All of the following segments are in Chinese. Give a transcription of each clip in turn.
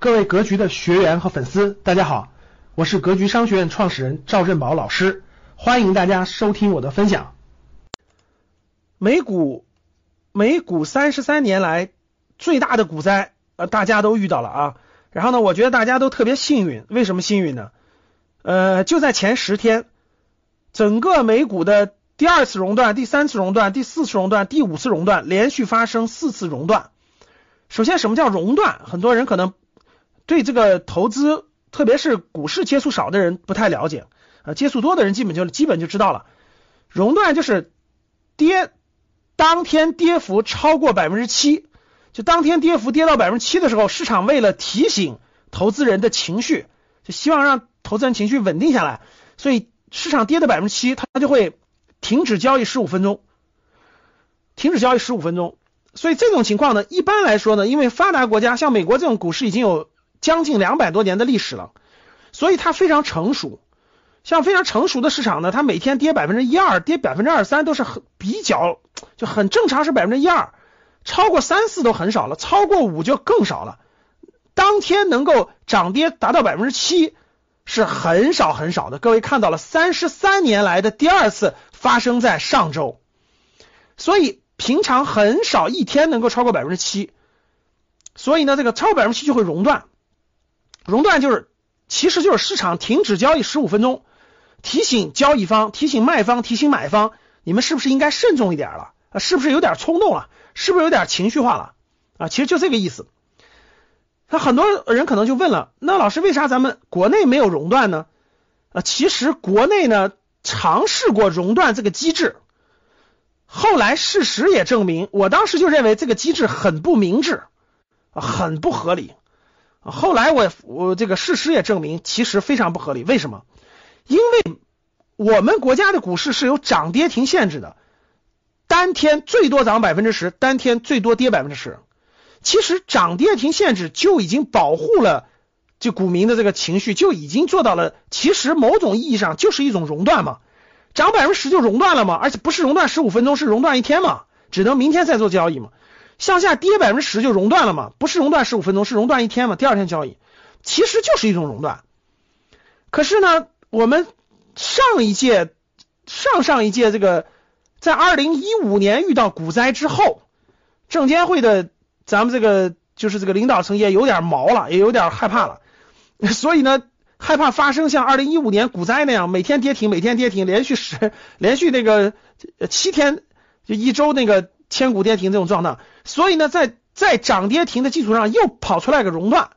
各位格局的学员和粉丝，大家好，我是格局商学院创始人赵振宝老师，欢迎大家收听我的分享。美股，美股三十三年来最大的股灾，呃，大家都遇到了啊。然后呢，我觉得大家都特别幸运，为什么幸运呢？呃，就在前十天，整个美股的第二次熔断、第三次熔断、第四次熔断、第五次熔断，连续发生四次熔断。首先，什么叫熔断？很多人可能。对这个投资，特别是股市接触少的人不太了解，呃，接触多的人基本就基本就知道了。熔断就是跌，当天跌幅超过百分之七，就当天跌幅跌到百分之七的时候，市场为了提醒投资人的情绪，就希望让投资人情绪稳定下来，所以市场跌的百分之七，它就会停止交易十五分钟，停止交易十五分钟。所以这种情况呢，一般来说呢，因为发达国家像美国这种股市已经有。将近两百多年的历史了，所以它非常成熟。像非常成熟的市场呢，它每天跌百分之一二，跌百分之二三都是很比较就很正常，是百分之一二，超过三四都很少了，超过五就更少了。当天能够涨跌达到百分之七是很少很少的。各位看到了，三十三年来的第二次发生在上周，所以平常很少一天能够超过百分之七，所以呢，这个超过百分之七就会熔断。熔断就是，其实就是市场停止交易十五分钟，提醒交易方、提醒卖方、提醒买方，你们是不是应该慎重一点了？啊，是不是有点冲动了？是不是有点情绪化了？啊，其实就这个意思。那很多人可能就问了，那老师为啥咱们国内没有熔断呢？啊，其实国内呢尝试过熔断这个机制，后来事实也证明，我当时就认为这个机制很不明智，啊，很不合理。后来我我这个事实也证明，其实非常不合理。为什么？因为我们国家的股市是有涨跌停限制的，单天最多涨百分之十，单天最多跌百分之十。其实涨跌停限制就已经保护了这股民的这个情绪，就已经做到了。其实某种意义上就是一种熔断嘛，涨百分之十就熔断了嘛，而且不是熔断十五分钟，是熔断一天嘛，只能明天再做交易嘛。向下跌百分之十就熔断了嘛？不是熔断十五分钟，是熔断一天嘛？第二天交易，其实就是一种熔断。可是呢，我们上一届、上上一届这个，在二零一五年遇到股灾之后，证监会的咱们这个就是这个领导层也有点毛了，也有点害怕了，所以呢，害怕发生像二零一五年股灾那样，每天跌停，每天跌停，连续十连续那个七天就一周那个。千股跌停这种状态，所以呢，在在涨跌停的基础上又跑出来个熔断。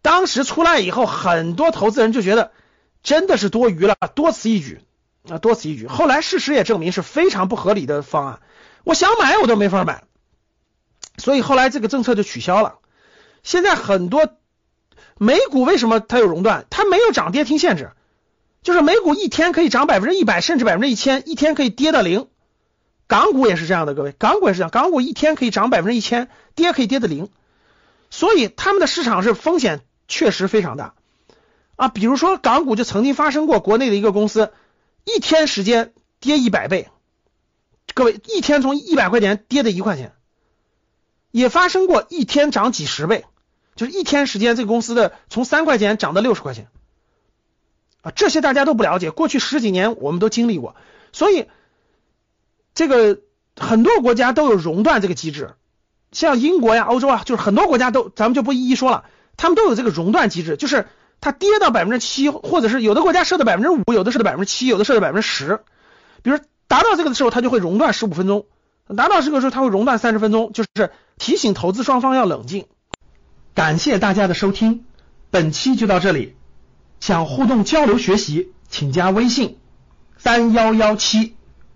当时出来以后，很多投资人就觉得真的是多余了，多此一举啊，多此一举。后来事实也证明是非常不合理的方案，我想买我都没法买，所以后来这个政策就取消了。现在很多美股为什么它有熔断？它没有涨跌停限制，就是美股一天可以涨百分之一百，甚至百分之一千，一天可以跌到零。港股也是这样的，各位，港股也是这样，港股一天可以涨百分之一千，跌可以跌的零，所以他们的市场是风险确实非常大啊。比如说港股就曾经发生过国内的一个公司一天时间跌一百倍，各位一天从一百块钱跌的一块钱，也发生过一天涨几十倍，就是一天时间这个公司的从三块钱涨到六十块钱啊，这些大家都不了解，过去十几年我们都经历过，所以。这个很多国家都有熔断这个机制，像英国呀、欧洲啊，就是很多国家都，咱们就不一一说了，他们都有这个熔断机制，就是它跌到百分之七，或者是有的国家设的百分之五，有的设的百分之七，有的设的百分之十，比如达到这个的时候，它就会熔断十五分钟，达到这个时候，它会熔断三十分钟，就是提醒投资双方要冷静。感谢大家的收听，本期就到这里，想互动交流学习，请加微信三幺幺七。